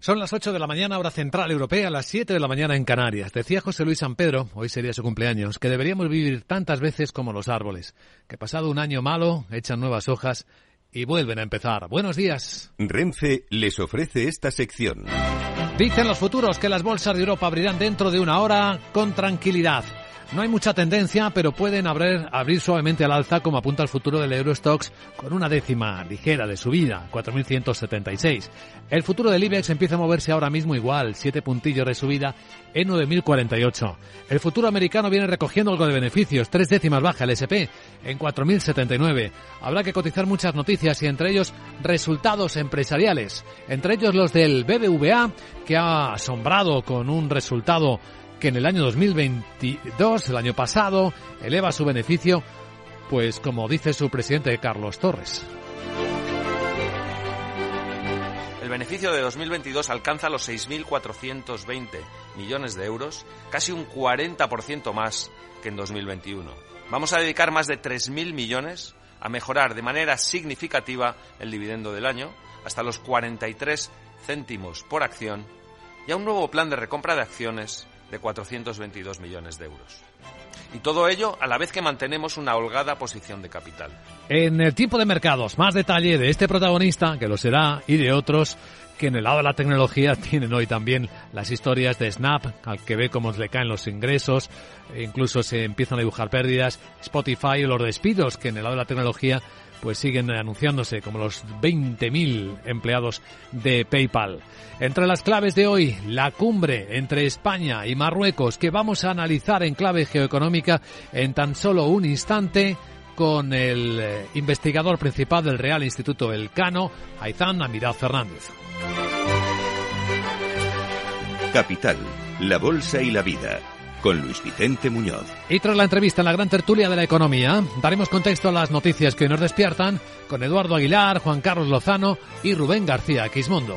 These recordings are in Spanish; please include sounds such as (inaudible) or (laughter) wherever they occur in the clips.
Son las 8 de la mañana, hora central europea, las 7 de la mañana en Canarias. Decía José Luis San Pedro, hoy sería su cumpleaños, que deberíamos vivir tantas veces como los árboles, que pasado un año malo, echan nuevas hojas y vuelven a empezar. Buenos días. Renfe les ofrece esta sección. Dicen los futuros que las bolsas de Europa abrirán dentro de una hora con tranquilidad. No hay mucha tendencia, pero pueden abrir, abrir suavemente al alza, como apunta el futuro del Eurostox, con una décima ligera de subida, 4.176. El futuro del IBEX empieza a moverse ahora mismo igual, 7 puntillos de subida en 9.048. El futuro americano viene recogiendo algo de beneficios, tres décimas baja el SP en 4.079. Habrá que cotizar muchas noticias y entre ellos resultados empresariales, entre ellos los del BBVA, que ha asombrado con un resultado que en el año 2022, el año pasado, eleva su beneficio, pues como dice su presidente Carlos Torres. El beneficio de 2022 alcanza los 6.420 millones de euros, casi un 40% más que en 2021. Vamos a dedicar más de 3.000 millones a mejorar de manera significativa el dividendo del año, hasta los 43 céntimos por acción, y a un nuevo plan de recompra de acciones de 422 millones de euros. Y todo ello a la vez que mantenemos una holgada posición de capital. En el tipo de mercados, más detalle de este protagonista, que lo será, y de otros que en el lado de la tecnología (laughs) tienen hoy también las historias de Snap, al que ve cómo le caen los ingresos, e incluso se empiezan a dibujar pérdidas, Spotify o los despidos, que en el lado de la tecnología pues siguen anunciándose como los 20.000 empleados de PayPal. Entre las claves de hoy, la cumbre entre España y Marruecos que vamos a analizar en clave geoeconómica en tan solo un instante con el eh, investigador principal del Real Instituto Elcano, Aizán Amirad Fernández. Capital, la Bolsa y la Vida con Luis Vicente Muñoz. Y tras la entrevista en la gran tertulia de la economía, daremos contexto a las noticias que nos despiertan con Eduardo Aguilar, Juan Carlos Lozano y Rubén García Quismondo.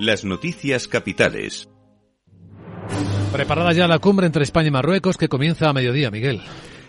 Las noticias capitales. Preparada ya la cumbre entre España y Marruecos que comienza a mediodía, Miguel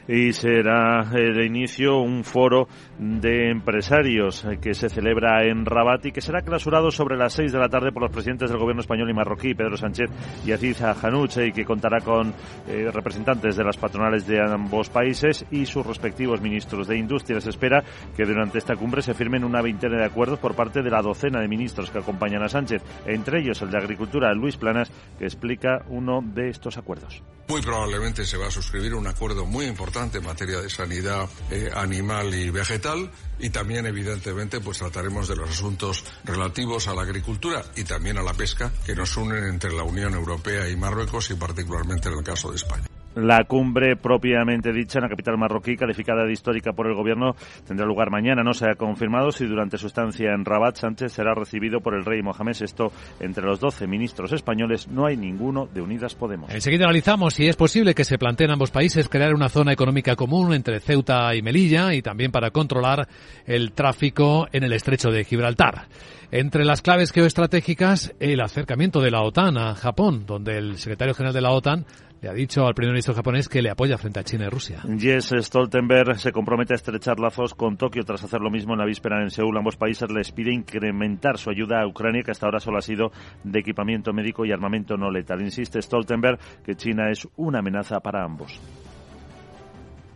y será de inicio un foro de empresarios que se celebra en Rabat y que será clausurado sobre las seis de la tarde por los presidentes del gobierno español y marroquí, Pedro Sánchez y Aziz Hanuche, y que contará con eh, representantes de las patronales de ambos países y sus respectivos ministros de Industria. Se espera que durante esta cumbre se firmen una veintena de acuerdos por parte de la docena de ministros que acompañan a Sánchez, entre ellos el de Agricultura, Luis Planas, que explica uno de estos acuerdos. Muy probablemente se va a suscribir un acuerdo muy importante en materia de sanidad eh, animal y vegetal y también evidentemente pues trataremos de los asuntos relativos a la agricultura y también a la pesca que nos unen entre la Unión Europea y Marruecos y particularmente en el caso de España. La cumbre propiamente dicha en la capital marroquí, calificada de histórica por el gobierno, tendrá lugar mañana. No se ha confirmado si durante su estancia en Rabat Sánchez será recibido por el rey Mohamed VI. Entre los 12 ministros españoles no hay ninguno de Unidas Podemos. Enseguida analizamos si es posible que se planteen ambos países crear una zona económica común entre Ceuta y Melilla y también para controlar el tráfico en el estrecho de Gibraltar. Entre las claves geoestratégicas, el acercamiento de la OTAN a Japón, donde el secretario general de la OTAN le ha dicho al primer ministro japonés que le apoya frente a China y Rusia. Jens Stoltenberg se compromete a estrechar lazos con Tokio tras hacer lo mismo en la víspera en Seúl. Ambos países les pide incrementar su ayuda a Ucrania, que hasta ahora solo ha sido de equipamiento médico y armamento no letal. Insiste Stoltenberg que China es una amenaza para ambos.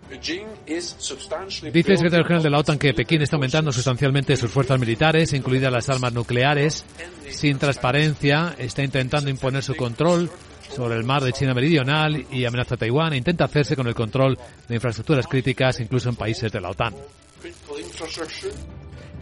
Dice el secretario general de la OTAN que Pekín está aumentando sustancialmente sus fuerzas militares, incluidas las armas nucleares, sin transparencia, está intentando imponer su control sobre el mar de China Meridional y amenaza a Taiwán e intenta hacerse con el control de infraestructuras críticas incluso en países de la OTAN.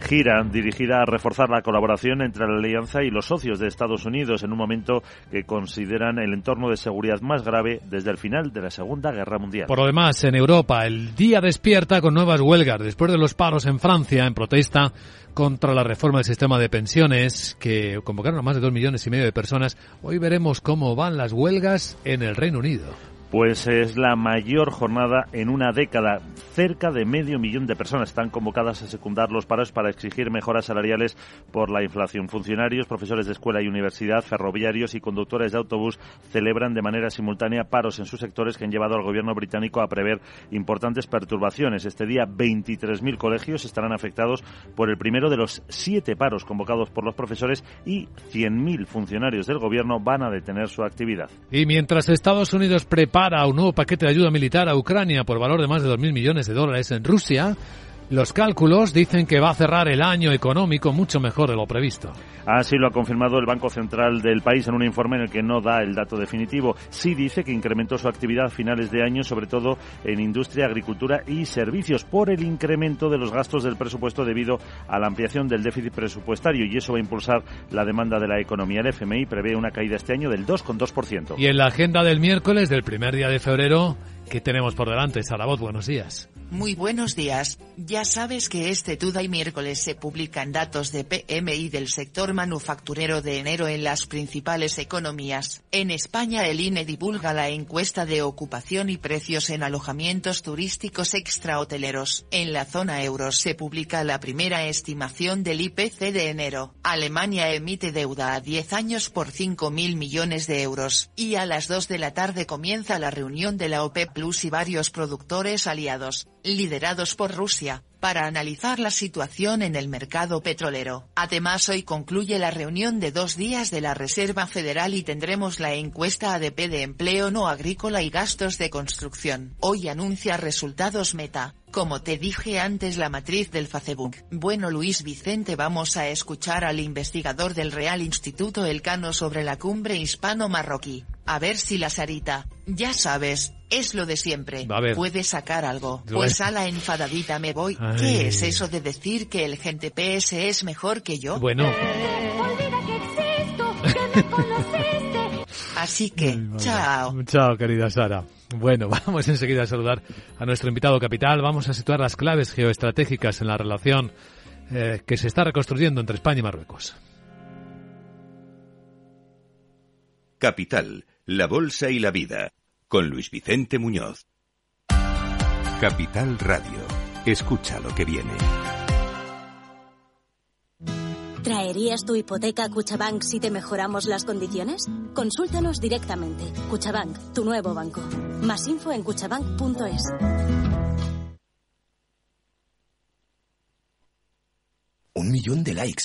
Gira dirigida a reforzar la colaboración entre la alianza y los socios de Estados Unidos en un momento que consideran el entorno de seguridad más grave desde el final de la Segunda Guerra Mundial. Por lo demás, en Europa, el día despierta con nuevas huelgas después de los paros en Francia en protesta contra la reforma del sistema de pensiones que convocaron a más de dos millones y medio de personas. Hoy veremos cómo van las huelgas en el Reino Unido pues es la mayor jornada en una década. Cerca de medio millón de personas están convocadas a secundar los paros para exigir mejoras salariales por la inflación. Funcionarios, profesores de escuela y universidad, ferroviarios y conductores de autobús celebran de manera simultánea paros en sus sectores que han llevado al gobierno británico a prever importantes perturbaciones. Este día 23.000 colegios estarán afectados por el primero de los siete paros convocados por los profesores y 100.000 funcionarios del gobierno van a detener su actividad. Y mientras Estados Unidos prepara para un nuevo paquete de ayuda militar a Ucrania por valor de más de 2.000 millones de dólares en Rusia, los cálculos dicen que va a cerrar el año económico mucho mejor de lo previsto. Así lo ha confirmado el Banco Central del país en un informe en el que no da el dato definitivo. Sí dice que incrementó su actividad a finales de año, sobre todo en industria, agricultura y servicios, por el incremento de los gastos del presupuesto debido a la ampliación del déficit presupuestario y eso va a impulsar la demanda de la economía. El FMI prevé una caída este año del 2,2%. Y en la agenda del miércoles, del primer día de febrero, ¿Qué tenemos por delante? Sarabot, buenos días. Muy buenos días. Ya sabes que este y miércoles se publican datos de PMI del sector manufacturero de enero en las principales economías. En España el INE divulga la encuesta de ocupación y precios en alojamientos turísticos extrahoteleros. En la zona euro se publica la primera estimación del IPC de enero. Alemania emite deuda a 10 años por 5.000 millones de euros. Y a las 2 de la tarde comienza la reunión de la OPEP Plus y varios productores aliados, liderados por Rusia, para analizar la situación en el mercado petrolero. Además, hoy concluye la reunión de dos días de la Reserva Federal y tendremos la encuesta ADP de empleo no agrícola y gastos de construcción. Hoy anuncia resultados Meta. Como te dije antes la matriz del Facebook. Bueno Luis Vicente vamos a escuchar al investigador del Real Instituto Elcano sobre la cumbre hispano-marroquí. A ver si la Sarita, ya sabes, es lo de siempre. Puede sacar algo. Pues a la enfadadita me voy. ¿Qué es eso de decir que el gente PS es mejor que yo? Bueno. (laughs) Así que, chao. Chao, querida Sara. Bueno, (laughs) vamos enseguida a saludar a nuestro invitado capital. Vamos a situar las claves geoestratégicas en la relación eh, que se está reconstruyendo entre España y Marruecos. Capital, la Bolsa y la Vida, con Luis Vicente Muñoz. Capital Radio. Escucha lo que viene. ¿Traerías tu hipoteca a Cuchabank si te mejoramos las condiciones? Consúltanos directamente. Cuchabank, tu nuevo banco. Más info en cuchabank.es. Un millón de likes.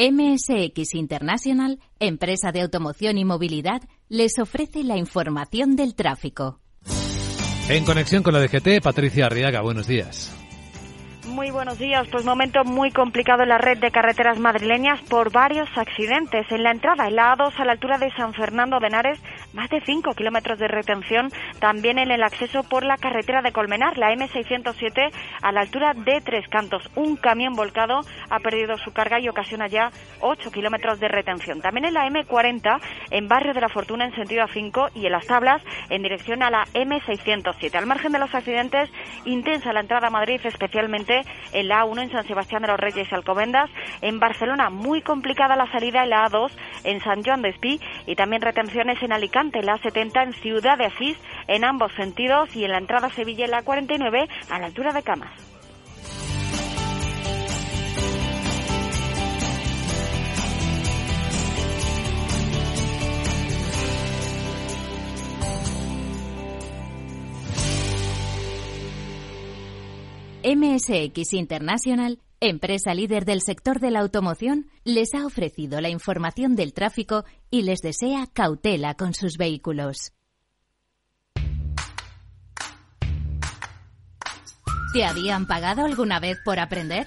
MSX International, empresa de automoción y movilidad, les ofrece la información del tráfico. En conexión con la DGT, Patricia Arriaga, buenos días. Muy buenos días. Pues momento muy complicado en la red de carreteras madrileñas por varios accidentes. En la entrada, en la A2 a la altura de San Fernando de Henares, más de 5 kilómetros de retención. También en el acceso por la carretera de Colmenar, la M607 a la altura de Tres Cantos. Un camión volcado ha perdido su carga y ocasiona ya 8 kilómetros de retención. También en la M40 en Barrio de la Fortuna en sentido A5 y en las tablas en dirección a la M607. Al margen de los accidentes, intensa la entrada a Madrid, especialmente En la A1 en San Sebastián de los Reyes y Alcobendas. En Barcelona, muy complicada la salida en la A2 en San Joan de Espí y también retenciones en Alicante, la A70 en Ciudad de Asís en ambos sentidos y en la entrada a Sevilla en la 49 a la altura de Camas. MSX International, empresa líder del sector de la automoción, les ha ofrecido la información del tráfico y les desea cautela con sus vehículos. ¿Te habían pagado alguna vez por aprender?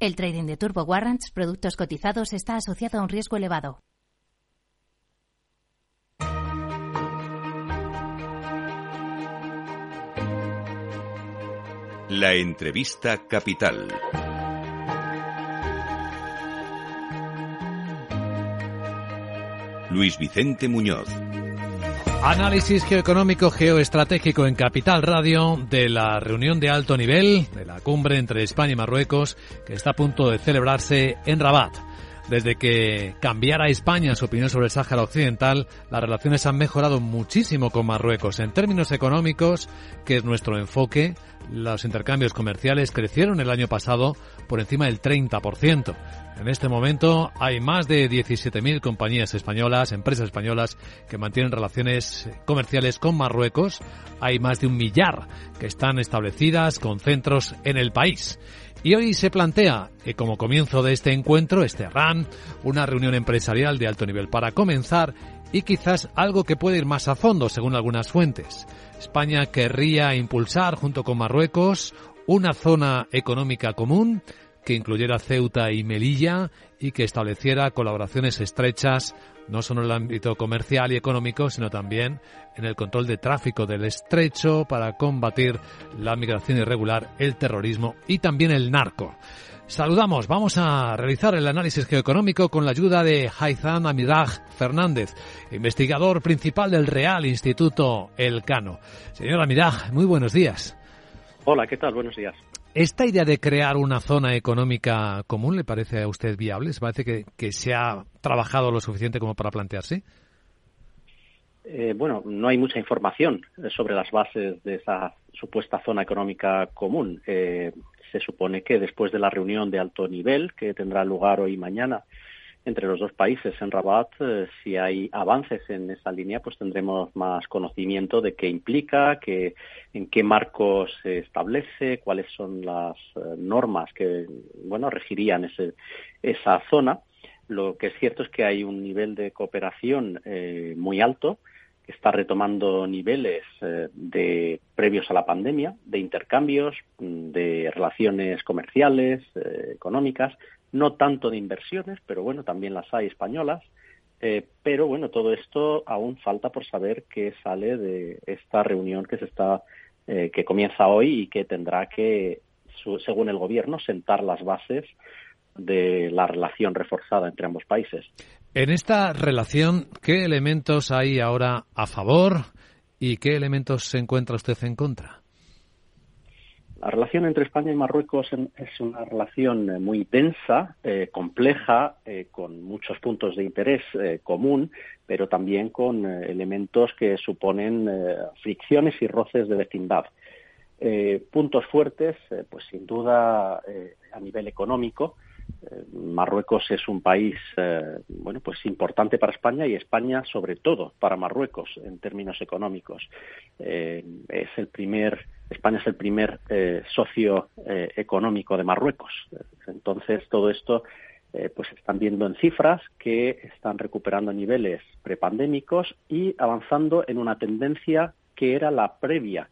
El trading de Turbo Warrants, productos cotizados, está asociado a un riesgo elevado. La entrevista capital. Luis Vicente Muñoz. Análisis geoeconómico geoestratégico en Capital Radio de la reunión de alto nivel de la cumbre entre España y Marruecos que está a punto de celebrarse en Rabat. Desde que cambiara España su opinión sobre el Sáhara Occidental, las relaciones han mejorado muchísimo con Marruecos. En términos económicos, que es nuestro enfoque, los intercambios comerciales crecieron el año pasado por encima del 30%. En este momento hay más de 17.000 compañías españolas, empresas españolas que mantienen relaciones comerciales con Marruecos. Hay más de un millar que están establecidas con centros en el país. Y hoy se plantea, eh, como comienzo de este encuentro, este RAN, una reunión empresarial de alto nivel para comenzar y quizás algo que puede ir más a fondo, según algunas fuentes. España querría impulsar, junto con Marruecos, una zona económica común que incluyera Ceuta y Melilla y que estableciera colaboraciones estrechas no solo en el ámbito comercial y económico, sino también en el control de tráfico del estrecho para combatir la migración irregular, el terrorismo y también el narco. Saludamos, vamos a realizar el análisis geoeconómico con la ayuda de Haitham Amiraj Fernández, investigador principal del Real Instituto Elcano. Señor Amiraj, muy buenos días. Hola, ¿qué tal? Buenos días. ¿Esta idea de crear una zona económica común le parece a usted viable? ¿Se parece que, se ha trabajado lo suficiente como para plantearse? Eh, bueno, no hay mucha información sobre las bases de esa supuesta zona económica común. Eh, se supone que después de la reunión de alto nivel que tendrá lugar hoy y mañana entre los dos países en Rabat, eh, si hay avances en esa línea, pues tendremos más conocimiento de qué implica, que, en qué marco se establece, cuáles son las eh, normas que bueno regirían ese, esa zona. Lo que es cierto es que hay un nivel de cooperación eh, muy alto que está retomando niveles de previos a la pandemia, de intercambios, de relaciones comerciales, económicas, no tanto de inversiones, pero bueno, también las hay españolas. Eh, pero bueno, todo esto aún falta por saber qué sale de esta reunión que se está, eh, que comienza hoy y que tendrá que, según el gobierno, sentar las bases de la relación reforzada entre ambos países. En esta relación, ¿qué elementos hay ahora a favor y qué elementos se encuentra usted en contra? La relación entre España y Marruecos es una relación eh, muy densa, eh, compleja, eh, con muchos puntos de interés común, pero también con elementos que suponen fricciones y roces de vecindad. puntos fuertes, pues sin duda a nivel económico, Marruecos es un país bueno pues importante para España y España sobre todo para Marruecos en términos económicos es el primer España es el primer eh, socio eh, económico de Marruecos. Entonces, todo esto eh, pues están viendo en cifras que están recuperando niveles prepandémicos y avanzando en una tendencia que era la previa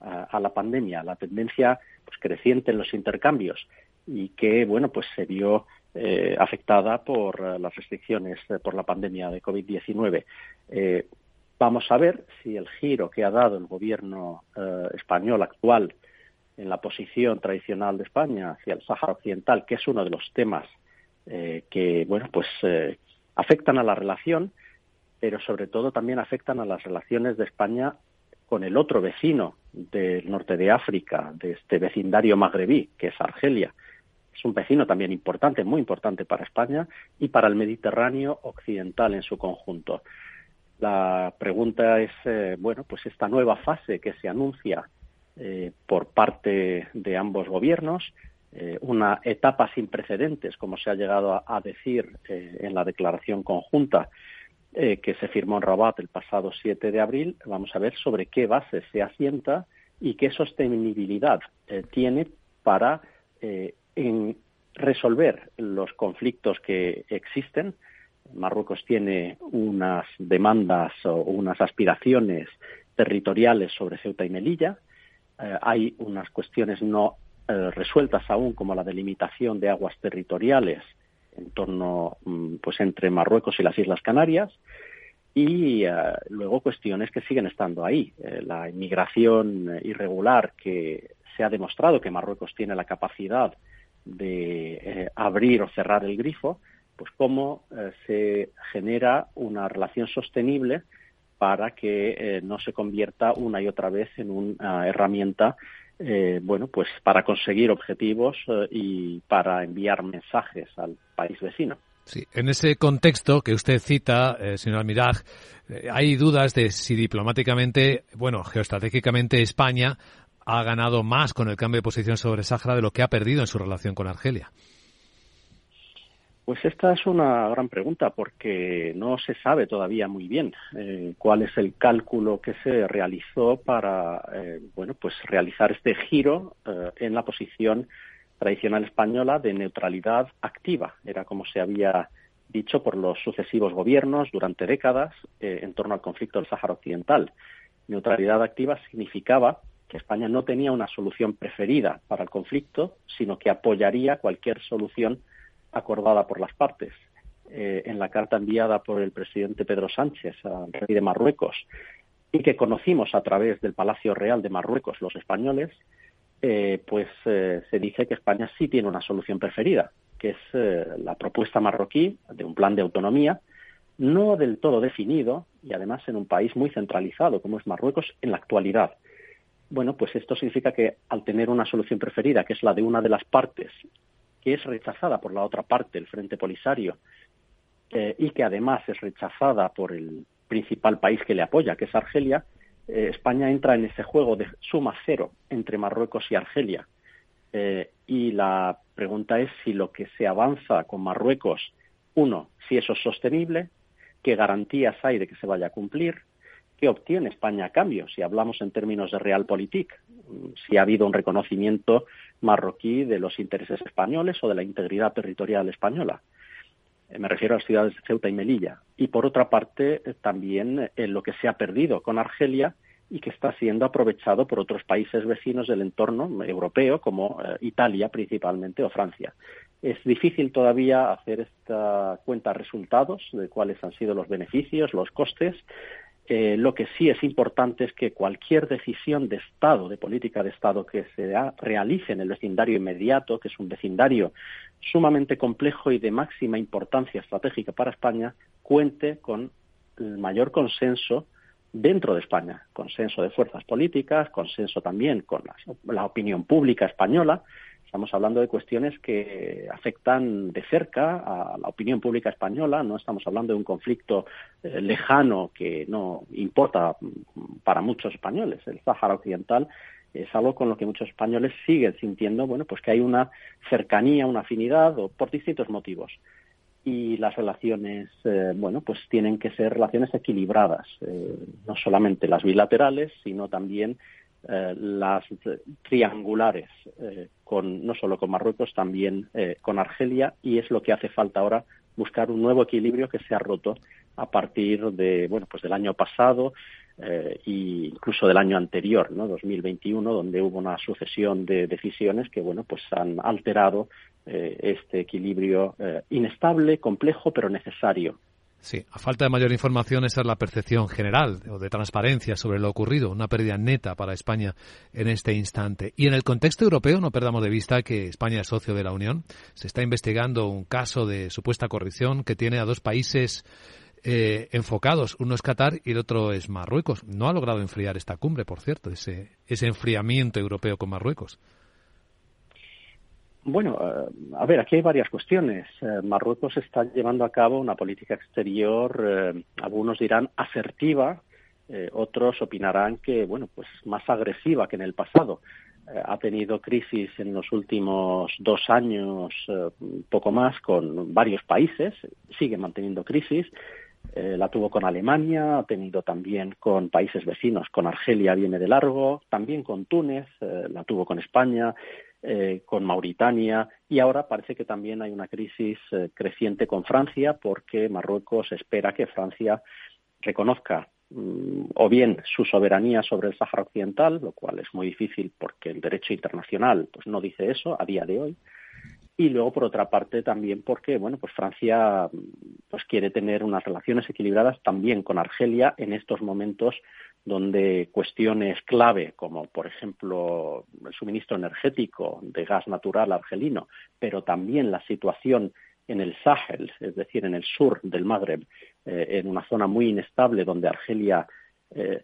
a, la pandemia, la tendencia pues, creciente en los intercambios y que, bueno, pues se vio eh, afectada por eh, las restricciones por la pandemia de COVID-19. vamos a ver si el giro que ha dado el gobierno español actual en la posición tradicional de España hacia el Sáhara Occidental, que es uno de los temas que, bueno, pues afectan a la relación, pero sobre todo también afectan a las relaciones de España con el otro vecino del norte de África, de este vecindario magrebí, que es Argelia. Es un vecino también importante, muy importante para España y para el Mediterráneo occidental en su conjunto. La pregunta es, eh, bueno, pues esta nueva fase que se anuncia eh, por parte de ambos gobiernos, eh, una etapa sin precedentes, como se ha llegado a decir en la declaración conjunta que se firmó en Rabat el pasado 7 de abril, vamos a ver sobre qué base se asienta y qué sostenibilidad tiene para resolver los conflictos que existen. Marruecos tiene unas demandas o unas aspiraciones territoriales sobre Ceuta y Melilla. hay unas cuestiones no resueltas aún, como la delimitación de aguas territoriales en torno mm, pues entre Marruecos y las Islas Canarias y eh, luego cuestiones que siguen estando ahí eh, la inmigración eh, irregular que se ha demostrado que Marruecos tiene la capacidad de abrir o cerrar el grifo pues cómo se genera una relación sostenible para que no se convierta una y otra vez en una herramienta eh, bueno, pues para conseguir objetivos eh, y para enviar mensajes al país vecino. Sí, en ese contexto que usted cita, eh, señor Almiraj, hay dudas de si diplomáticamente, bueno, geoestratégicamente España ha ganado más con el cambio de posición sobre Sáhara de lo que ha perdido en su relación con Argelia. Pues esta es una gran pregunta porque no se sabe todavía muy bien eh, cuál es el cálculo que se realizó para eh, bueno pues realizar este giro eh, en la posición tradicional española de neutralidad activa. Era como se había dicho por los sucesivos gobiernos durante décadas en torno al conflicto del Sáhara Occidental. Neutralidad activa significaba que España no tenía una solución preferida para el conflicto, sino que apoyaría cualquier solución acordada por las partes. Eh, en la carta enviada por el presidente Pedro Sánchez al rey de Marruecos y que conocimos a través del Palacio Real de Marruecos los españoles, eh, pues eh, se dice que España sí tiene una solución preferida, que es la propuesta marroquí de un plan de autonomía, no del todo definido y además en un país muy centralizado como es Marruecos en la actualidad. Bueno, pues esto significa que al tener una solución preferida, que es la de una de las partes que es rechazada por la otra parte, el Frente Polisario, eh, y que además es rechazada por el principal país que le apoya, que es Argelia, eh, España entra en ese juego de suma cero entre Marruecos y Argelia. Eh, y la pregunta es si lo que se avanza con Marruecos, uno, si eso es sostenible, qué garantías hay de que se vaya a cumplir, qué obtiene España a cambio, si hablamos en términos de realpolitik, si ha habido un reconocimiento marroquí de los intereses españoles o de la integridad territorial española. Eh, me refiero a las ciudades de Ceuta y Melilla. Y por otra parte, eh, también en eh, lo que se ha perdido con Argelia y que está siendo aprovechado por otros países vecinos del entorno europeo, como Italia principalmente o Francia. Es difícil todavía hacer esta cuenta resultados de cuáles han sido los beneficios, los costes, eh, lo que sí es importante es que cualquier decisión de Estado, de política de Estado que se realice en el vecindario inmediato, que es un vecindario sumamente complejo y de máxima importancia estratégica para España, cuente con el mayor consenso dentro de España, consenso de fuerzas políticas, consenso también con la opinión pública española, Estamos hablando de cuestiones que afectan de cerca a la opinión pública española, no estamos hablando de un conflicto eh, lejano que no importa para muchos españoles. El Sáhara Occidental es algo con lo que muchos españoles siguen sintiendo, bueno, pues que hay una cercanía, una afinidad, o por distintos motivos. Y las relaciones, eh, bueno, pues tienen que ser relaciones equilibradas, eh, no solamente las bilaterales, sino también eh, las triangulares, eh, con, no solo con Marruecos, también eh, con Argelia, y es lo que hace falta ahora buscar un nuevo equilibrio que se ha roto a partir de, bueno, pues del año pasado, e incluso del año anterior, ¿no? 2021, donde hubo una sucesión de decisiones que, bueno, pues han alterado este equilibrio inestable, complejo, pero necesario Sí, a falta de mayor información, esa es la percepción general o de transparencia sobre lo ocurrido, una pérdida neta para España en este instante. Y en el contexto europeo, no perdamos de vista que España es socio de la Unión. Se está investigando un caso de supuesta corrupción que tiene a dos países eh, enfocados. Uno es Qatar y el otro es Marruecos. No ha logrado enfriar esta cumbre, por cierto, ese, ese enfriamiento europeo con Marruecos. Bueno, eh, a ver, aquí hay varias cuestiones. Eh, Marruecos está llevando a cabo una política exterior, eh, algunos dirán asertiva, otros opinarán que, bueno, pues más agresiva que en el pasado. ha tenido crisis en los últimos dos años, poco más, con varios países, sigue manteniendo crisis. la tuvo con Alemania, ha tenido también con países vecinos, con Argelia viene de largo, también con Túnez, la tuvo con España, eh, con Mauritania y ahora parece que también hay una crisis eh, creciente con Francia porque Marruecos espera que Francia reconozca mm, o bien su soberanía sobre el Sáhara Occidental, lo cual es muy difícil porque el derecho internacional pues no dice eso a día de hoy, y luego por otra parte también porque bueno pues Francia pues quiere tener unas relaciones equilibradas también con Argelia en estos momentos donde cuestiones clave, como por ejemplo el suministro energético de gas natural argelino, pero también la situación en el Sahel, es decir, en el sur del Magreb, eh, en una zona muy inestable donde Argelia eh,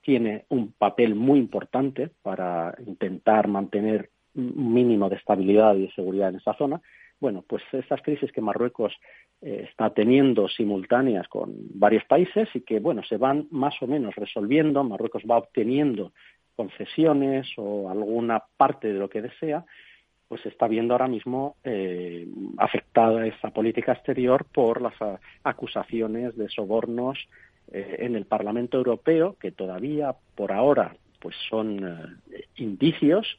tiene un papel muy importante para intentar mantener un mínimo de estabilidad y de seguridad en esa zona, bueno, pues esas crisis que Marruecos eh, está teniendo simultáneas con varios países y que, bueno, se van más o menos resolviendo. Marruecos va obteniendo concesiones o alguna parte de lo que desea, pues está viendo ahora mismo eh, afectada esa política exterior por las acusaciones de sobornos eh, en el Parlamento Europeo, que todavía por ahora pues son indicios,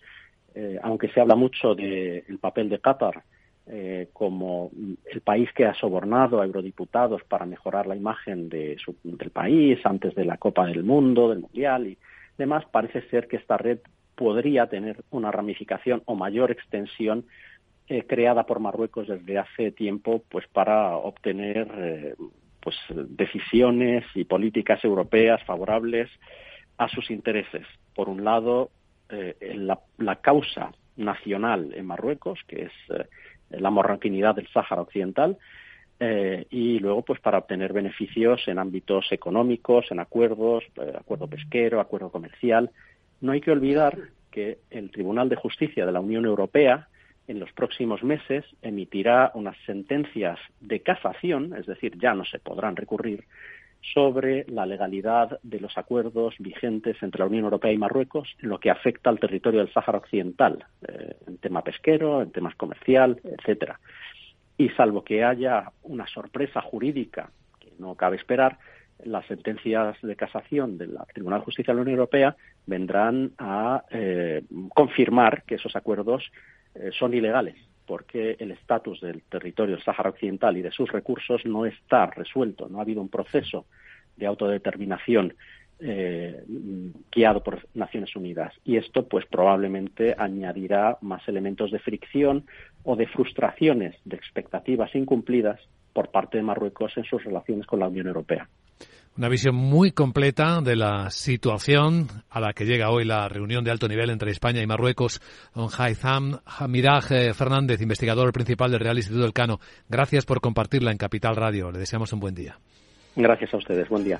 aunque se habla mucho del papel de Qatar eh, como el país que ha sobornado a eurodiputados para mejorar la imagen de del país antes de la Copa del Mundo, del Mundial y demás, parece ser que esta red podría tener una ramificación o mayor extensión eh, creada por Marruecos desde hace tiempo pues para obtener eh, pues decisiones y políticas europeas favorables a sus intereses. Por un lado, la, la, causa nacional en Marruecos, que es la morranquinidad del Sáhara Occidental, eh, y luego pues para obtener beneficios en ámbitos económicos, en acuerdos, eh, acuerdo pesquero, acuerdo comercial. No hay que olvidar que el Tribunal de Justicia de la Unión Europea en los próximos meses emitirá unas sentencias de casación, es decir, ya no se podrán recurrir, sobre la legalidad de los acuerdos vigentes entre la Unión Europea y Marruecos en lo que afecta al territorio del Sáhara Occidental, eh, en tema pesquero, en temas comercial, etcétera. Y salvo que haya una sorpresa jurídica que no cabe esperar, las sentencias de casación del Tribunal de Justicia de la Unión Europea vendrán a eh, confirmar que esos acuerdos eh, son ilegales porque el estatus del territorio del Sáhara Occidental y de sus recursos no está resuelto, no ha habido un proceso de autodeterminación eh, guiado por Naciones Unidas. Y esto, pues, probablemente añadirá más elementos de fricción o de frustraciones de expectativas incumplidas por parte de Marruecos en sus relaciones con la Unión Europea. Una visión muy completa de la situación a la que llega hoy la reunión de alto nivel entre España y Marruecos. Don Haitham Hamiraj eh, Fernández, investigador principal del Real Instituto del Cano. Gracias por compartirla en Capital Radio. Le deseamos un buen día. Gracias a ustedes. Buen día.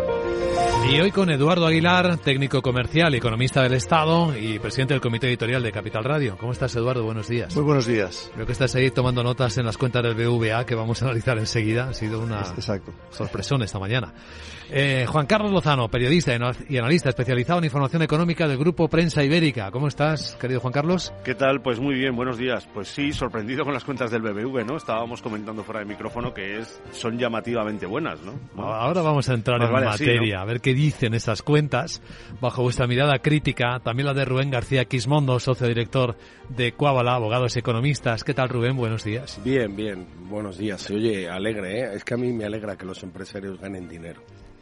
Y hoy con Eduardo Aguilar, técnico comercial, economista del Estado y presidente del comité editorial de Capital Radio. ¿Cómo estás, Eduardo? Buenos días. Muy buenos días. Creo que estás ahí tomando notas en las cuentas del BVA que vamos a analizar enseguida. Ha sido una Exacto. sorpresón esta mañana. Eh, Juan Carlos Lozano, periodista y analista especializado en información económica del Grupo Prensa Ibérica. ¿Cómo estás, querido Juan Carlos? ¿Qué tal? Pues muy bien, buenos días. Pues sí, sorprendido con las cuentas del BBV, ¿no? Estábamos comentando fuera de micrófono que es, son llamativamente buenas, ¿no? Ahora vamos a entrar en vale materia, ¿no? a ver qué dicen esas cuentas, bajo vuestra mirada crítica, también la de Rubén García Quismondo, socio director de Cuábala, abogados economistas. ¿Qué tal, Rubén? Buenos días. Bien, bien, buenos días. Oye alegre, ¿eh? Es que a mí me alegra que los empresarios ganen dinero.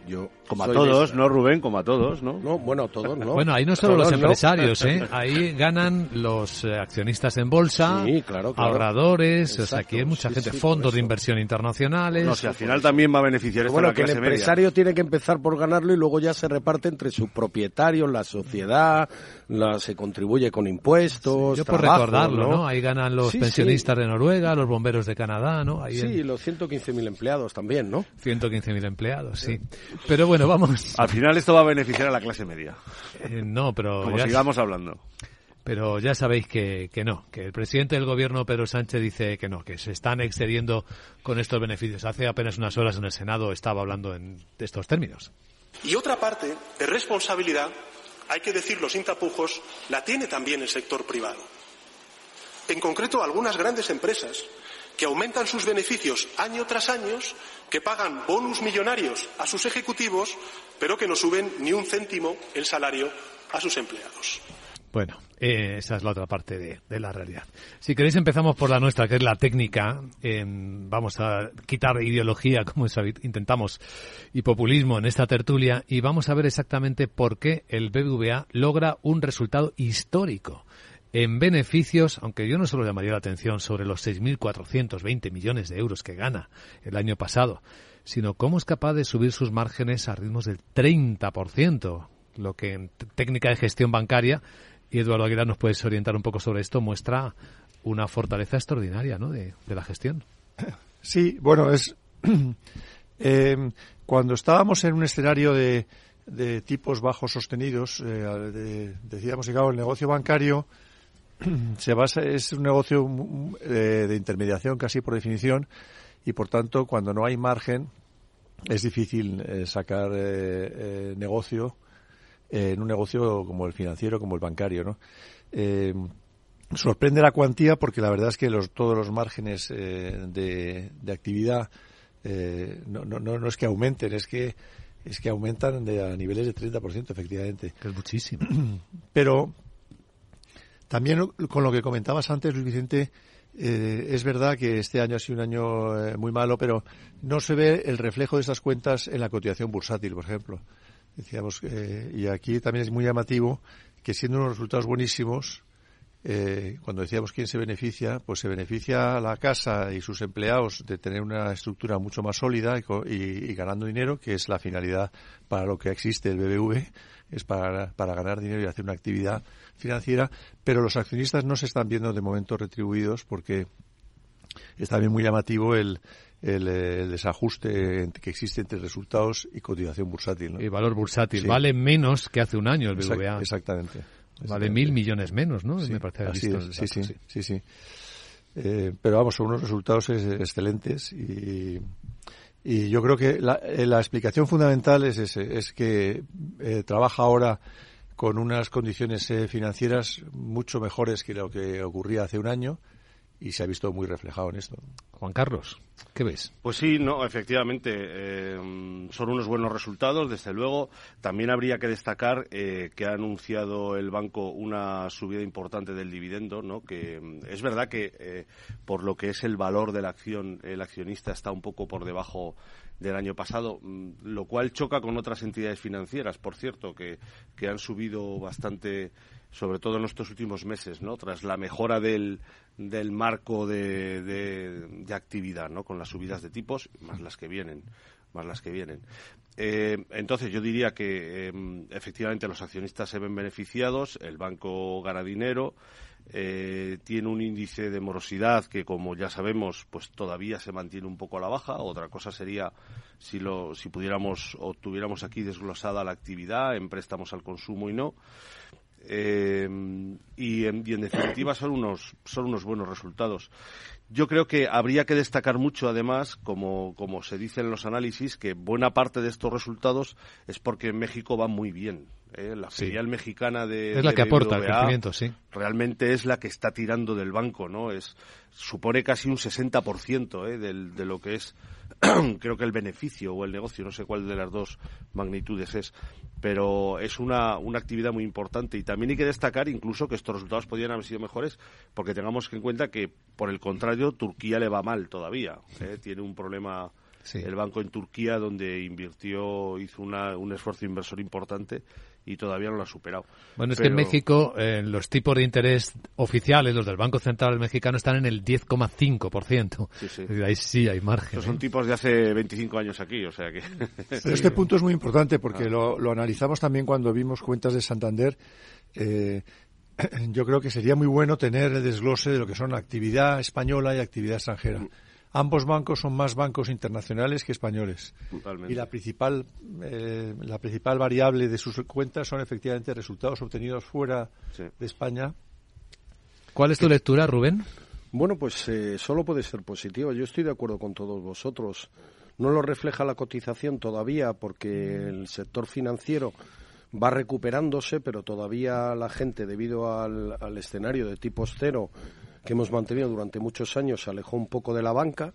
Yo Como a todos. ¿no, Rubén? Como a todos, ¿no? No, bueno, todos no. Bueno, ahí no solo Todos los no. empresarios, (laughs) ¿eh? Ahí ganan los eh, accionistas en bolsa, Sí, claro, claro. ahorradores, o sea, Exacto, aquí hay mucha sí, gente, sí, fondos de inversión internacionales. No, si al final también va a beneficiar esto a Bueno, la que el clase media. empresario tiene que empezar por ganarlo y luego ya se reparte entre sus propietarios, la sociedad, la, se contribuye con impuestos. Yo por recordarlo, ¿no? Ahí ganan los Sí, sí. pensionistas de Noruega, los bomberos de Canadá, ¿no? Ahí Sí, en los 115.000 empleados también, ¿no? 115.000 empleados, sí. Pero bueno, vamos. Al final esto va a beneficiar a la clase media. Eh, no, pero Como ya, sigamos hablando. pero ya sabéis que, que no, que el presidente del gobierno, Pedro Sánchez, dice que no, que se están excediendo con estos beneficios. Hace apenas unas horas en el Senado estaba hablando en de estos términos. Y otra parte de responsabilidad, hay que decirlo sin tapujos, la tiene también el sector privado. En concreto, algunas grandes empresas que aumentan sus beneficios año tras año, que pagan bonus millonarios a sus ejecutivos, pero que no suben ni un céntimo el salario a sus empleados. Bueno, eh, esa es la otra parte de, la realidad. Si queréis empezamos por la nuestra, que es la técnica. Eh, vamos a quitar ideología, como es intentamos, y populismo en esta tertulia, y vamos a ver exactamente por qué el BBVA logra un resultado histórico en beneficios, aunque yo no solo llamaría la atención sobre los 6.420 millones de euros que gana el año pasado, sino cómo es capaz de subir sus márgenes a ritmos del 30%, lo que en técnica de gestión bancaria, y Eduardo Aguilar nos puedes orientar un poco sobre esto, muestra una fortaleza extraordinaria ¿no? de, la gestión. Sí, bueno, es (clears throat) eh, cuando estábamos en un escenario de, de tipos bajos sostenidos, eh, de- decíamos que claro, el negocio bancario (clears throat) se basa es un negocio eh, de intermediación casi por definición y por tanto cuando no hay margen es difícil eh, sacar eh, eh, negocio en un negocio como el financiero, como el bancario, ¿no? Sorprende la cuantía porque la verdad es que los, todos los márgenes de, de actividad no, no, no, no es que aumenten, es que es que aumentan de, a niveles de 30%, efectivamente. Que es muchísimo. (clears throat) Pero también con lo que comentabas antes, Luis Vicente, eh, es verdad que este año ha sido un año eh, muy malo, pero no se ve el reflejo de estas cuentas en la cotización bursátil, por ejemplo. Decíamos, eh, y aquí también es muy llamativo que siendo unos resultados buenísimos, eh, cuando decíamos quién se beneficia, pues se beneficia la casa y sus empleados de tener una estructura mucho más sólida y, ganando dinero, que es la finalidad para lo que existe el BBV, es para, para ganar dinero y hacer una actividad financiera, pero los accionistas no se están viendo de momento retribuidos porque es también muy llamativo el, el, desajuste que existe entre resultados y cotización bursátil. Y valor bursátil. Vale menos que hace un año el BBVA. exactamente. Vale mil millones menos, ¿no? Sí, Me parece sí, sí, sí, sí, eh, pero vamos, son unos resultados excelentes y, y yo creo que la, eh, la explicación fundamental es ese, es que eh, trabaja ahora con unas condiciones financieras mucho mejores que lo que ocurría hace un año y se ha visto muy reflejado en esto. Juan Carlos, ¿qué ves? Pues sí, no, efectivamente, eh, son unos buenos resultados, desde luego. También habría que destacar eh, que ha anunciado el banco una subida importante del dividendo, ¿no? Que mm, es verdad que eh, por lo que es el valor de la acción, el accionista está un poco por debajo del año pasado, mm, lo cual choca con otras entidades financieras, por cierto, que, que han subido bastante sobre todo en estos últimos meses, ¿no? Tras la mejora del, del marco de, de, actividad, ¿no? Con las subidas de tipos, más las que vienen, más las que vienen. Eh, entonces, yo diría que em, efectivamente los accionistas se ven beneficiados, el banco gana dinero, eh, tiene un índice de morosidad que, como ya sabemos, pues todavía se mantiene un poco a la baja. Otra cosa sería si, lo, si pudiéramos o tuviéramos aquí desglosada la actividad en préstamos al consumo y no. Eh, y, en, definitiva son unos, son unos buenos resultados. Yo creo que habría que destacar mucho, además, como, como se dice en los análisis, que buena parte de estos resultados es porque México va muy bien. ¿eh? La filial mexicana de. Es la que aporta el crecimiento, sí. Realmente es la que está tirando del banco, ¿no? Es, supone casi un 60% ¿eh? del, de lo que es (clears throat) creo que el beneficio o el negocio, no sé cuál de las dos magnitudes es, pero es una, una actividad muy importante y también hay que destacar incluso que estos resultados podrían haber sido mejores porque tengamos en cuenta que, por el contrario, Turquía le va mal todavía. ¿eh? Tiene un problema el banco en Turquía donde invirtió, hizo un esfuerzo inversor importante y todavía no lo ha superado. Bueno, es que en México eh, los tipos de interés oficiales, los del Banco Central Mexicano, están en el 10,5%. Sí, sí. Ahí sí hay margen. son ¿eh? tipos de hace 25 años aquí, o sea que... (laughs) este punto es muy importante porque ah. lo, analizamos también cuando vimos cuentas de Santander. Eh, (clears throat) yo creo que sería muy bueno tener el desglose de lo que son actividad española y actividad extranjera. Mm. Ambos bancos son más bancos internacionales que españoles. Y la principal, eh, la principal variable de sus cuentas son efectivamente resultados obtenidos fuera de España. ¿Cuál es tu lectura, Rubén? Bueno, pues eh, solo puede ser positivo. Yo estoy de acuerdo con todos vosotros. No lo refleja la cotización todavía porque el sector financiero va recuperándose, pero todavía la gente, debido al, al escenario de tipos cero, que hemos mantenido durante muchos años se alejó un poco de la banca,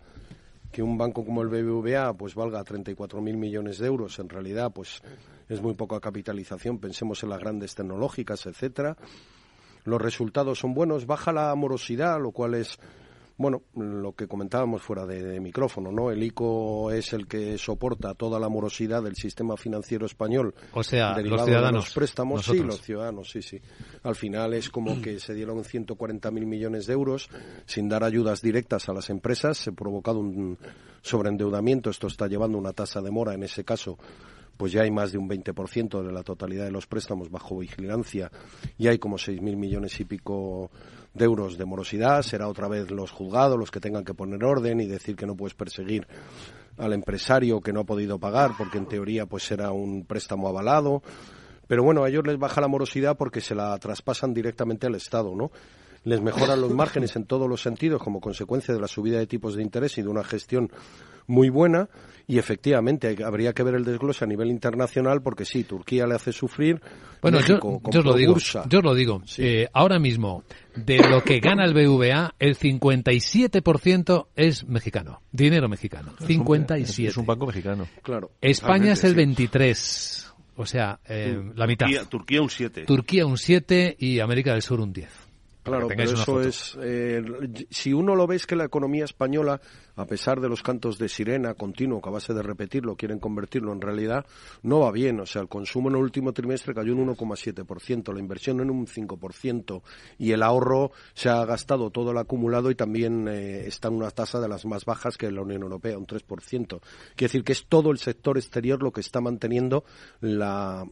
que un banco como el BBVA pues valga 34.000 millones de euros, en realidad pues es muy poca capitalización, pensemos en las grandes tecnológicas, etcétera. Los resultados son buenos, baja la morosidad, lo cual es bueno, lo que comentábamos fuera de, micrófono, ¿no? El ICO es el que soporta toda la morosidad del sistema financiero español. O sea, los ciudadanos. los préstamos, sí, los ciudadanos, sí, sí. Al final es como que se dieron 140.000 millones de euros sin dar ayudas directas a las empresas. Se ha provocado un sobreendeudamiento. Esto está llevando una tasa de mora, en ese caso, pues ya hay más de un 20% de la totalidad de los préstamos bajo vigilancia y hay como 6.000 millones y pico de euros de morosidad, será otra vez los juzgados los que tengan que poner orden y decir que no puedes perseguir al empresario que no ha podido pagar porque en teoría pues será un préstamo avalado. Pero bueno, a ellos les baja la morosidad porque se la traspasan directamente al Estado, ¿no? Les mejoran los márgenes en todos los sentidos como consecuencia de la subida de tipos de interés y de una gestión muy buena y efectivamente habría que ver el desglose a nivel internacional porque sí, Turquía le hace sufrir. Bueno, yo, os lo digo, yo lo digo. Eh, ahora mismo, de lo que gana el BVA, el 57% es mexicano, dinero mexicano. 57. Es un banco mexicano. Claro. España es el 23. O sea, eh, la mitad. Turquía, un 7. Turquía un 7 y América del Sur un 10. Claro, pero eso es. Eh, si uno lo ve es que la economía española, a pesar de los cantos de sirena continuo, que a base de repetirlo quieren convertirlo en realidad, no va bien. O sea, el consumo en el último trimestre cayó un 1,7%, la inversión en un 5% y el ahorro se ha gastado todo el acumulado y también eh, está en una tasa de las más bajas que en la Unión Europea, un 3%. Quiere decir que es todo el sector exterior lo que está manteniendo la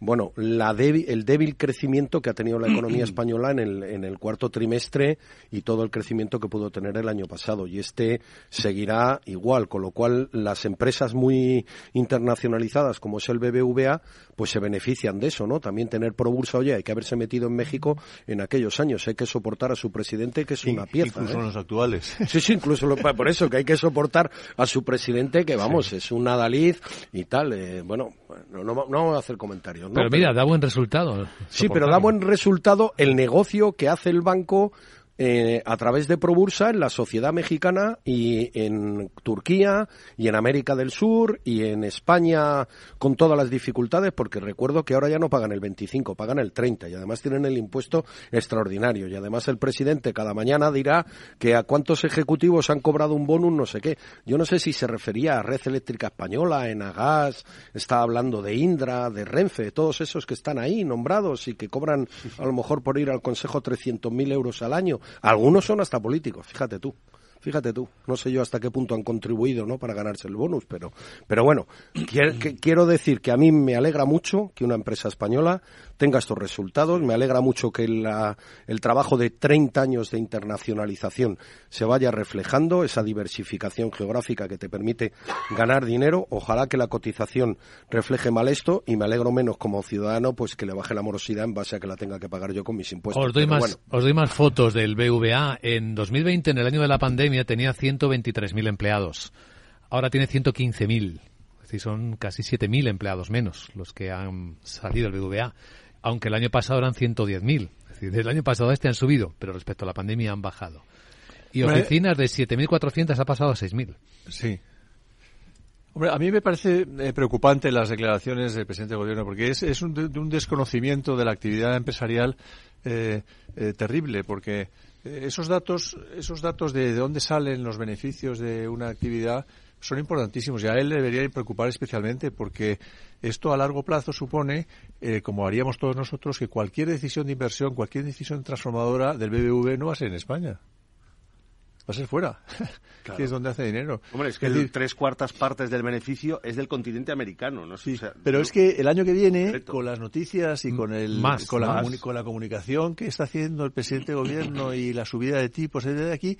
bueno, la el débil crecimiento que ha tenido la (clears throat) economía española en el, en el cuarto trimestre y todo el crecimiento que pudo tener el año pasado. Y este seguirá igual, con lo cual las empresas muy internacionalizadas como es el BBVA, pues se benefician de eso, ¿no? También tener Probursa, oye, hay que haberse metido en México en aquellos años, hay que soportar a su presidente que es una pieza. Incluso ¿eh? los actuales. (laughs) Sí, sí, incluso por eso que hay que soportar a su presidente que, vamos, es un adalid y tal. Eh, bueno, no, no, no vamos a hacer comentarios. Pero mira, da buen resultado. Sí, pero da buen resultado el negocio que hace el banco eh, a través de Probursa en la sociedad mexicana y en Turquía y en América del Sur y en España con todas las dificultades porque recuerdo que ahora ya no pagan el 25, pagan el 30 y además tienen el impuesto extraordinario y además el presidente cada mañana dirá que a cuántos ejecutivos han cobrado un bonus no sé qué. Yo no sé si se refería a Red Eléctrica Española, Enagas, está hablando de Indra, de Renfe, todos esos que están ahí nombrados y que cobran a lo mejor por ir al Consejo 300.000 euros al año algunos son hasta políticos, fíjate tú. Fíjate tú, no sé yo hasta qué punto han contribuido ¿no? para ganarse el bonus, pero, pero bueno, quiero decir que a mí me alegra mucho que una empresa española tenga estos resultados. Me alegra mucho que el trabajo de 30 años de internacionalización se vaya reflejando, esa diversificación geográfica que te permite ganar dinero. Ojalá que la cotización refleje mal esto y me alegro menos como ciudadano pues que le baje la morosidad en base a que la tenga que pagar yo con mis impuestos. Os doy, más, os doy más fotos del BVA. En 2020, en el año de la pandemia, tenía 123.000 empleados. Ahora tiene 115.000. Es decir, son casi 7.000 empleados menos los que han salido del BVA aunque el año pasado eran 110.000. Es decir, desde el año pasado a este han subido, pero respecto a la pandemia han bajado. Y oficinas de 7.400 ha pasado a 6.000. Sí. Hombre, a mí me parece eh, preocupante las declaraciones del presidente del gobierno, porque es, es un, un, desconocimiento de la actividad empresarial eh, eh, terrible, porque esos datos, esos datos de, de dónde salen los beneficios de una actividad son importantísimos y a él debería preocupar especialmente porque esto a largo plazo supone, eh, como haríamos todos nosotros, que cualquier decisión de inversión, cualquier decisión transformadora del BBV no va a ser en España. Va a ser fuera, (laughs) que es donde hace dinero. Hombre, es que tres cuartas partes del beneficio es del continente americano, ¿no? Sí, pero es que el año que viene, con las noticias y con el con, la, con la comunicación que está haciendo el presidente de gobierno y la subida de tipos de aquí,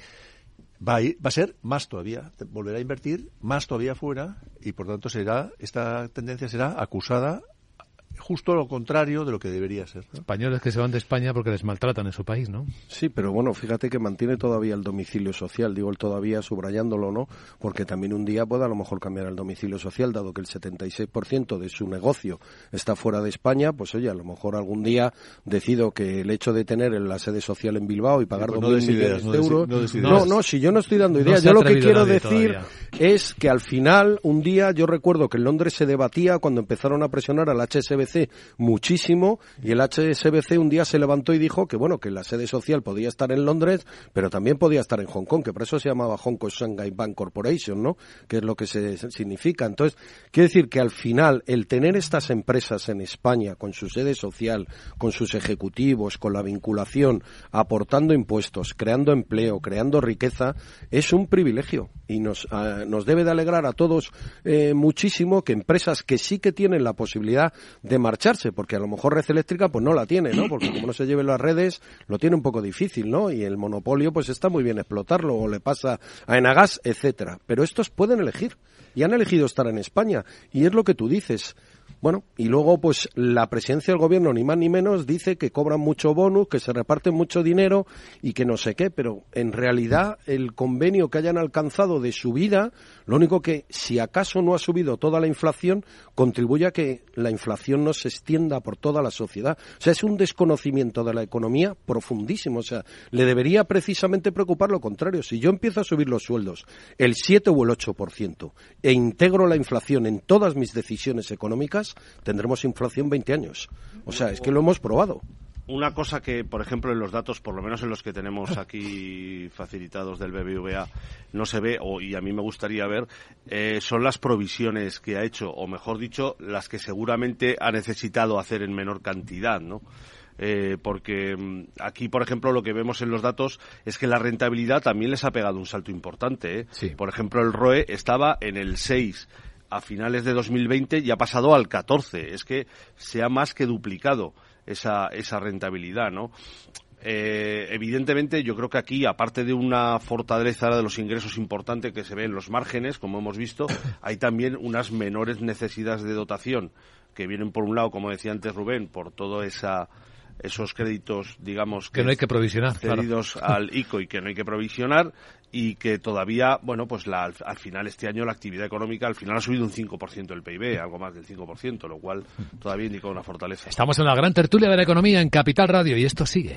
va a, va a ser más todavía, volverá a invertir más todavía fuera y por tanto será esta tendencia será acusada justo lo contrario de lo que debería ser. Españoles que se van de España porque les maltratan en su país, ¿no? Sí, pero bueno, fíjate que mantiene todavía el domicilio social, digo el todavía subrayándolo, ¿no? Porque también un día puede a lo mejor cambiar el domicilio social, dado que el 76% de su negocio está fuera de España, pues oye, a lo mejor algún día decido que el hecho de tener la sede social en Bilbao y pagar pues dos millones de euros... No, no, si yo no estoy dando ideas, yo lo que quiero decir es que al final, un día, yo recuerdo que en Londres se debatía cuando empezaron a presionar al HSBC muchísimo y el HSBC un día se levantó y dijo que bueno, que la sede social podía estar en Londres, pero también podía estar en Hong Kong, que por eso se llamaba Hong Kong Shanghai Bank Corporation, ¿no? Que es lo que se significa. Entonces, quiere decir que al final el tener estas empresas en España con su sede social, con sus ejecutivos, con la vinculación, aportando impuestos, creando empleo, creando riqueza, es un privilegio y nos, ah, nos debe de alegrar a todos eh, muchísimo que empresas que sí que tienen la posibilidad de marcharse, porque a lo mejor Red Eléctrica pues no la tiene, ¿no? Porque como no se lleven las redes, lo tiene un poco difícil, ¿no? Y el monopolio pues está muy bien explotarlo, o le pasa a Enagas, etcétera. Pero estos pueden elegir, y han elegido estar en España, y es lo que tú dices. Bueno, y luego pues la presidencia del gobierno ni más ni menos dice que cobran mucho bonus, que se reparten mucho dinero y que no sé qué, pero en realidad el convenio que hayan alcanzado de subida, lo único que si acaso no ha subido toda la inflación, contribuye a que la inflación no se extienda por toda la sociedad. O sea, es un desconocimiento de la economía profundísimo. O sea, le debería precisamente preocupar lo contrario. Si yo empiezo a subir los sueldos el 7 o el 8% e integro la inflación en todas mis decisiones económicas, tendremos inflación 20 años. O sea, es que lo hemos probado. una cosa que, por ejemplo, en los datos, por lo menos en los que tenemos aquí (laughs) facilitados del BBVA, no se ve, o, y a mí me gustaría ver, eh, son las provisiones que ha hecho, o mejor dicho, las que seguramente ha necesitado hacer en menor cantidad, ¿no? Eh, porque mm, aquí, por ejemplo, lo que vemos en los datos es que la rentabilidad también les ha pegado un salto importante. ¿eh? Por ejemplo, el ROE estaba en el 6 a finales de 2020 y ha pasado al 14. Es que se ha más que duplicado esa, esa rentabilidad, ¿no? Eh, evidentemente, yo creo que aquí, aparte de una fortaleza de los ingresos importante que se ve en los márgenes, como hemos visto, (coughs) hay también unas menores necesidades de dotación que vienen, por un lado, como decía antes Rubén, por toda esa esos créditos, digamos, que, no hay que provisionar, cedidos (laughs) al ICO y que no hay que provisionar y que todavía, bueno, pues la, al, final este año la actividad económica al final ha subido un 5% del PIB, algo más del 5%, lo cual todavía indica una fortaleza. Estamos en la gran tertulia de la economía en Capital Radio y esto sigue.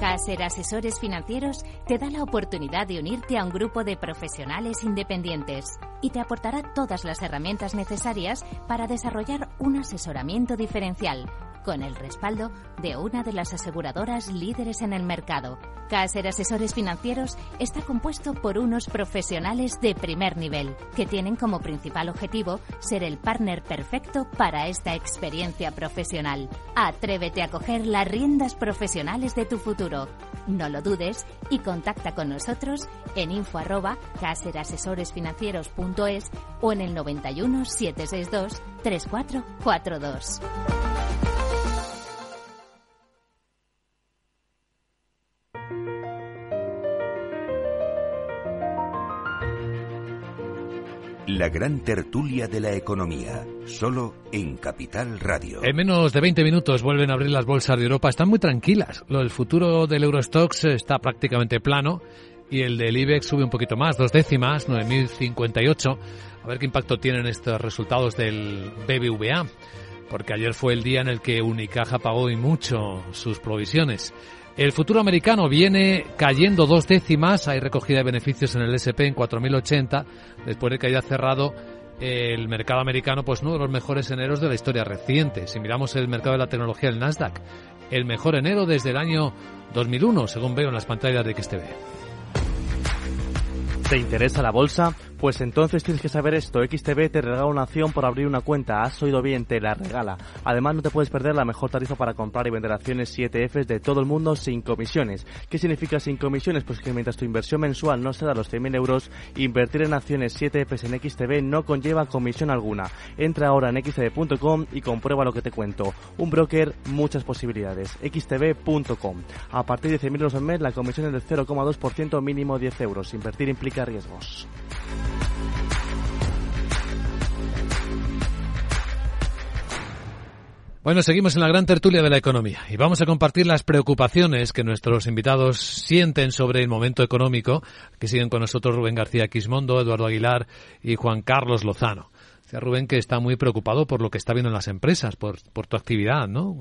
Caser Asesores Financieros te da la oportunidad de unirte a un grupo de profesionales independientes y te aportará todas las herramientas necesarias para desarrollar un asesoramiento diferencial con el respaldo de una de las aseguradoras líderes en el mercado. Caser Asesores Financieros está compuesto por unos profesionales de primer nivel que tienen como principal objetivo ser el partner perfecto para esta experiencia profesional. Atrévete a coger las riendas profesionales de tu futuro. No lo dudes y contacta con nosotros en info arroba caserasesoresfinancieros.es o en el 91 762 3442. La gran tertulia de la economía, solo en Capital Radio. En menos de 20 minutos vuelven a abrir las bolsas de Europa. Están muy tranquilas. El futuro del Eurostox está prácticamente plano y el del IBEX sube un poquito más, dos décimas, 9.058. A ver qué impacto tienen estos resultados del BBVA, porque ayer fue el día en el que Unicaja pagó y mucho sus provisiones. El futuro americano viene cayendo dos décimas, hay recogida de beneficios en el SP en 4.080, después de que haya cerrado el mercado americano, pues uno de los mejores eneros de la historia reciente. Si miramos el mercado de la tecnología, el Nasdaq, el mejor enero desde el año 2001, según veo en las pantallas de XTV. ¿Te interesa la bolsa? Pues entonces tienes que saber esto. XTB te regala una acción por abrir una cuenta. Has oído bien, te la regala. Además, no te puedes perder la mejor tarifa para comprar y vender acciones 7Fs de todo el mundo sin comisiones. ¿Qué significa sin comisiones? Pues que mientras tu inversión mensual no sea de los 100.000 euros, invertir en acciones 7Fs en XTB no conlleva comisión alguna. Entra ahora en xtb.com y comprueba lo que te cuento. Un broker, muchas posibilidades. xtb.com. A partir de 100.000 euros al mes, la comisión es del 0,2% mínimo 10 euros. Invertir implica riesgos. Bueno, seguimos en la gran tertulia de la economía y vamos a compartir las preocupaciones que nuestros invitados sienten sobre el momento económico, que siguen con nosotros Rubén García Quismondo, Eduardo Aguilar y Juan Carlos Lozano. Rubén que está muy preocupado por lo que está viendo en las empresas, por tu actividad, ¿no?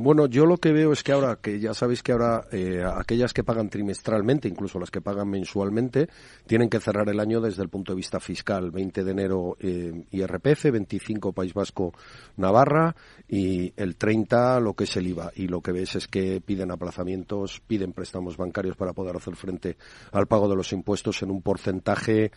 Bueno, yo lo que veo es que ahora, que ya sabéis que ahora eh, aquellas que pagan trimestralmente, incluso las que pagan mensualmente, tienen que cerrar el año desde el punto de vista fiscal. 20 de enero eh, IRPF, 25 País Vasco Navarra y el 30 lo que es el IVA. Y lo que ves es que piden aplazamientos, piden préstamos bancarios para poder hacer frente al pago de los impuestos en un porcentaje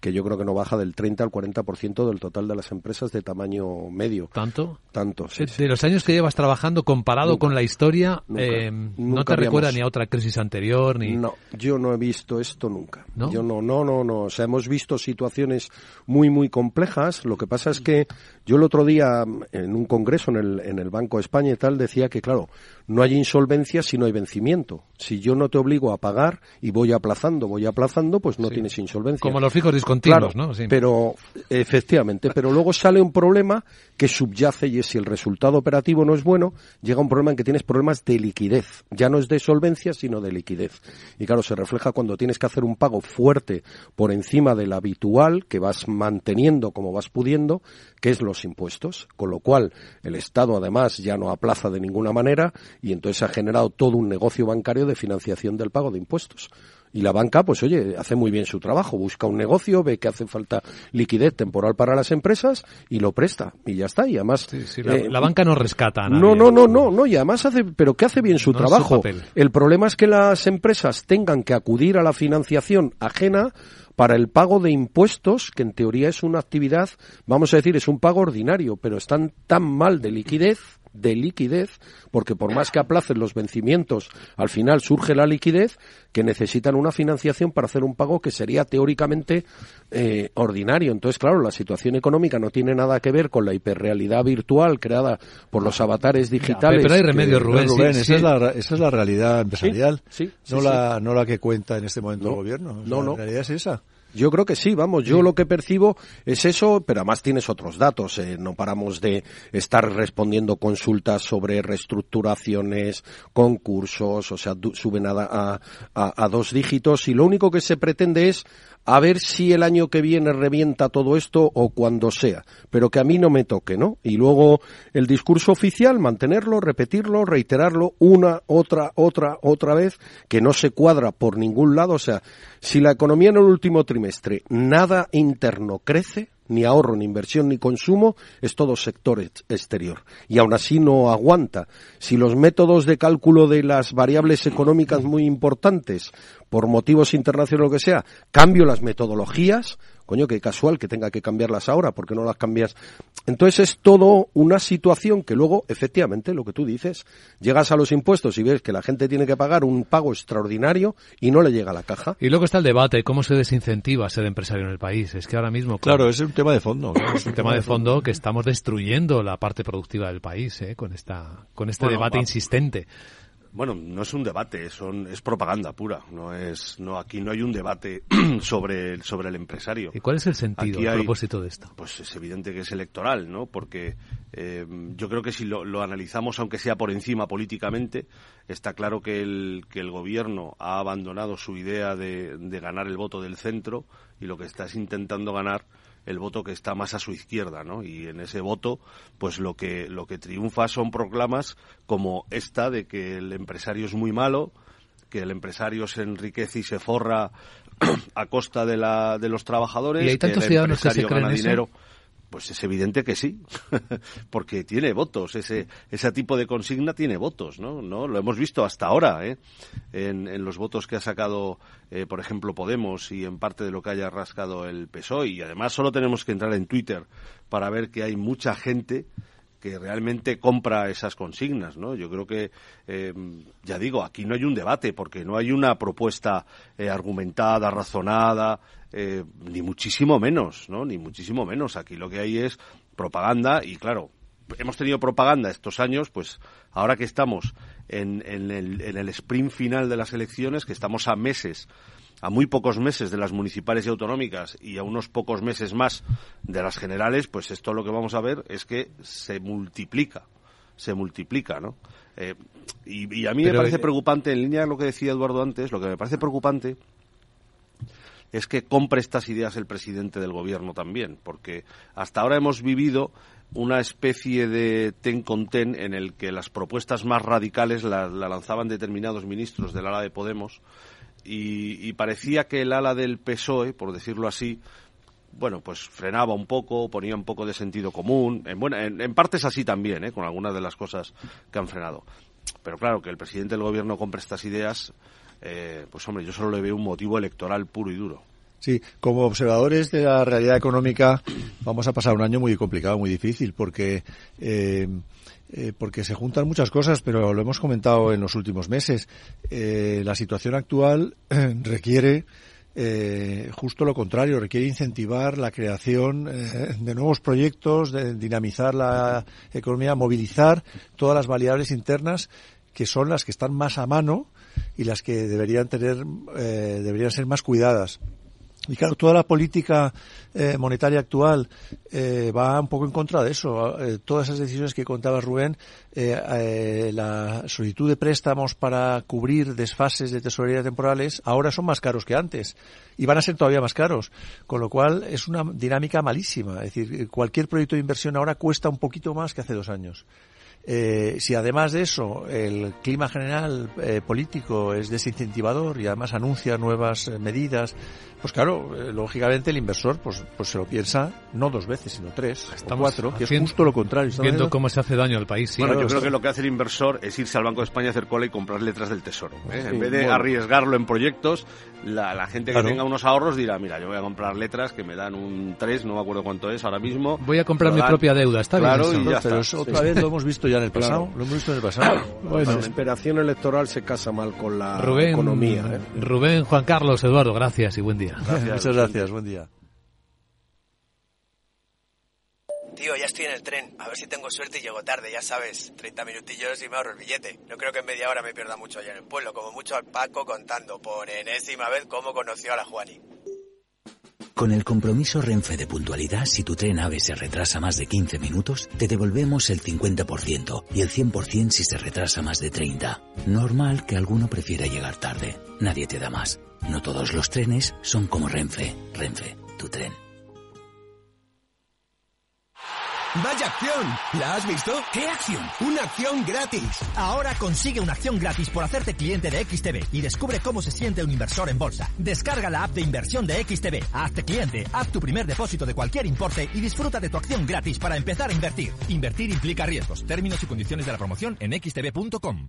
que yo creo que no baja del 30 al 40% del total de las empresas de tamaño medio. ¿Tanto? Tanto, sí. De, los años que llevas trabajando con comparado con la historia, eh, no te recuerda ni a otra crisis anterior ni. No, yo no he visto esto nunca. Yo no, no, no, no. O sea, hemos visto situaciones muy, muy complejas. Lo que pasa es que yo el otro día en un congreso en el, en el Banco de España y tal decía que, claro, no hay insolvencia si no hay vencimiento. Si yo no te obligo a pagar y voy aplazando, voy aplazando, pues no tienes insolvencia. Como los fijos discontinuos, Claro, ¿no? Sí. Pero, efectivamente, pero luego sale un problema que subyace y es si el resultado operativo no es bueno, llega un problema en que tienes problemas de liquidez. Ya no es de solvencia, sino de liquidez. Y claro, se refleja cuando tienes que hacer un pago fuerte por encima del habitual, que vas manteniendo como vas pudiendo, que es los impuestos. Con lo cual, el Estado además ya no aplaza de ninguna manera y entonces se ha generado todo un negocio bancario de financiación del pago de impuestos. Y la banca, pues oye, hace muy bien su trabajo, busca un negocio, ve que hace falta liquidez temporal para las empresas y lo presta. Y ya está. Y además... la, eh, la banca no rescata a nadie. no, no, no, no, no, y además hace, pero que hace bien su No es su trabajo. el problema es que las empresas tengan que acudir a la financiación ajena para el pago de impuestos, que en teoría es una actividad, vamos a decir, es un pago ordinario, pero están tan mal de liquidez de liquidez, porque por más que aplacen los vencimientos, al final surge la liquidez, que necesitan una financiación para hacer un pago que sería teóricamente eh, ordinario. Entonces, claro, la situación económica no tiene nada que ver con la hiperrealidad virtual creada por los avatares digitales. pero hay remedio, que- Rubén, Rubén, sí, esa, sí. Es la, esa es la realidad empresarial, sí, no. La, no la que cuenta en este momento el gobierno. O sea, no, no. La realidad es esa. Yo creo que sí, vamos, yo lo que percibo es eso, pero además tienes otros datos. eh, no paramos de estar respondiendo consultas sobre reestructuraciones, concursos, o sea, suben a, a- a- a dos dígitos y lo único que se pretende es a ver si el año que viene revienta todo esto o cuando sea, pero que a mí no me toque, ¿no? Y luego el discurso oficial, mantenerlo, repetirlo, reiterarlo una, otra, otra, otra vez, que no se cuadra por ningún lado. O sea, si la economía en el último trimestre nada interno crece, ni ahorro, ni inversión, ni consumo, es todo sector ex- exterior. Y aún así no aguanta. Si los métodos de cálculo de las variables económicas muy importantes, por motivos internacionales o lo que sea, cambio las metodologías, coño, qué casual que tenga que cambiarlas ahora, porque no las cambias? Entonces es todo una situación que luego, efectivamente, lo que tú dices, llegas a los impuestos y ves que la gente tiene que pagar un pago extraordinario y no le llega a la caja. Y luego está el debate, ¿cómo se desincentiva ser empresario en el país? Es que ahora mismo... Claro, es un tema de fondo. claro, Es un tema de fondo que estamos destruyendo la parte productiva del país ¿eh? con, esta, con este Bueno, debate va- insistente. Bueno, no es un debate, son, es propaganda pura. No es, no, aquí no hay un debate (clears throat) sobre, el- sobre el empresario. ¿Y cuál es el sentido, hay- propósito de esto? Pues es evidente que es electoral, ¿no? Porque eh, yo creo que si lo, lo analizamos, aunque sea por encima políticamente, está claro que el, que el gobierno ha abandonado su idea de, de ganar el voto del centro y lo que está es intentando ganar el voto que está más a su izquierda, ¿no? Y en ese voto, pues lo que lo que triunfa son proclamas como esta de que el empresario es muy malo, que el empresario se enriquece y se forra (clears throat) a costa de la de los trabajadores, ¿Y hay tantos el ciudadanos que se empresario creen gana eso? dinero. Pues es evidente que sí, (laughs) porque tiene votos, ese, ese tipo de consigna tiene votos, ¿no? ¿No? Lo hemos visto hasta ahora, ¿eh? En, en los votos que ha sacado, eh, por ejemplo, Podemos y en parte de lo que haya rascado el PSOE. Y además solo tenemos que entrar en Twitter para ver que hay mucha gente que realmente compra esas consignas, ¿no? Yo creo que, eh, ya digo, aquí no hay un debate porque no hay una propuesta eh, argumentada, razonada, eh, ni muchísimo menos, ¿no? Ni muchísimo menos. Aquí lo que hay es propaganda y, claro, hemos tenido propaganda estos años, pues ahora que estamos en el sprint final de las elecciones, que estamos a meses a muy pocos meses de las municipales y autonómicas y a unos pocos meses más de las generales, pues esto lo que vamos a ver es que se multiplica, se multiplica, ¿no? Eh, y, y a mí Pero, me parece eh, preocupante, en línea de lo que decía Eduardo antes, lo que me parece preocupante es que compre estas ideas el presidente del gobierno también, porque hasta ahora hemos vivido una especie de ten con ten en el que las propuestas más radicales la, la lanzaban determinados ministros del ala de Podemos y, y parecía que el ala del PSOE, por decirlo así, bueno, pues frenaba un poco, ponía un poco de sentido común. En, buena, en, en parte es así también, ¿eh? con algunas de las cosas que han frenado. Pero claro, que el presidente del gobierno compre estas ideas, eh, pues hombre, yo solo le veo un motivo electoral puro y duro. Sí, como observadores de la realidad económica vamos a pasar un año muy complicado, muy difícil, porque eh, eh, porque se juntan muchas cosas, pero lo hemos comentado en los últimos meses. Eh, la situación actual (clears throat) requiere eh, justo lo contrario, requiere incentivar la creación eh, de nuevos proyectos, de dinamizar la economía, movilizar todas las variables internas que son las que están más a mano y las que deberían tener, eh, deberían ser más cuidadas. Y claro, toda la política eh, monetaria actual eh, va un poco en contra de eso. Eh, todas esas decisiones que contaba Rubén, la solicitud de préstamos para cubrir desfases de tesorería temporales, ahora son más caros que antes y van a ser todavía más caros. Con lo cual es una dinámica malísima. Es decir, cualquier proyecto de inversión ahora cuesta un poquito más que hace dos años. Eh, si además de eso el clima general eh, político es desincentivador y además anuncia nuevas eh, medidas, pues claro, eh, lógicamente el inversor pues, pues se lo piensa no dos veces, sino tres o cuatro, que es justo lo contrario. Viendo cómo se hace daño al país. bueno, yo creo que lo que hace el inversor es irse al Banco de España, hacer cola y comprar letras del Tesoro. en vez de arriesgarlo en proyectos, la, gente que tenga unos ahorros dirá, mira, yo voy a comprar letras que me dan un 3, no me acuerdo cuánto es ahora mismo. Voy a comprar mi propia deuda, está claro, bien. Y ya pero otra vez lo hemos visto ya en el pasado. Lo hemos visto en el pasado. Bueno, la desesperación electoral se casa mal con la economía. ¿eh? Rubén, Juan Carlos, Eduardo, gracias y buen día. Muchas gracias, buen día. Tío, ya estoy en el tren. A ver si tengo suerte y llego tarde, ya sabes. 30 minutillos y me ahorro el billete. No creo que en media hora me pierda mucho allá en el pueblo. Como mucho al Paco contando por enésima vez cómo conoció a la Juani. Con el compromiso Renfe de puntualidad, si tu tren AVE se retrasa más de 15 minutos, te devolvemos el 50% y el 100% si se retrasa más de 30. Normal que alguno prefiera llegar tarde. Nadie te da más. No todos los trenes son como Renfe. Renfe, tu tren. ¡Vaya acción! ¿La has visto? ¿Qué acción? ¡Una acción gratis! Ahora consigue una acción gratis por hacerte cliente de XTB y descubre cómo se siente un inversor en bolsa. Descarga la app de inversión de XTB, hazte cliente, haz tu primer depósito de cualquier importe y disfruta de tu acción gratis para empezar a invertir. Invertir implica riesgos. Términos y condiciones de la promoción en xtb.com.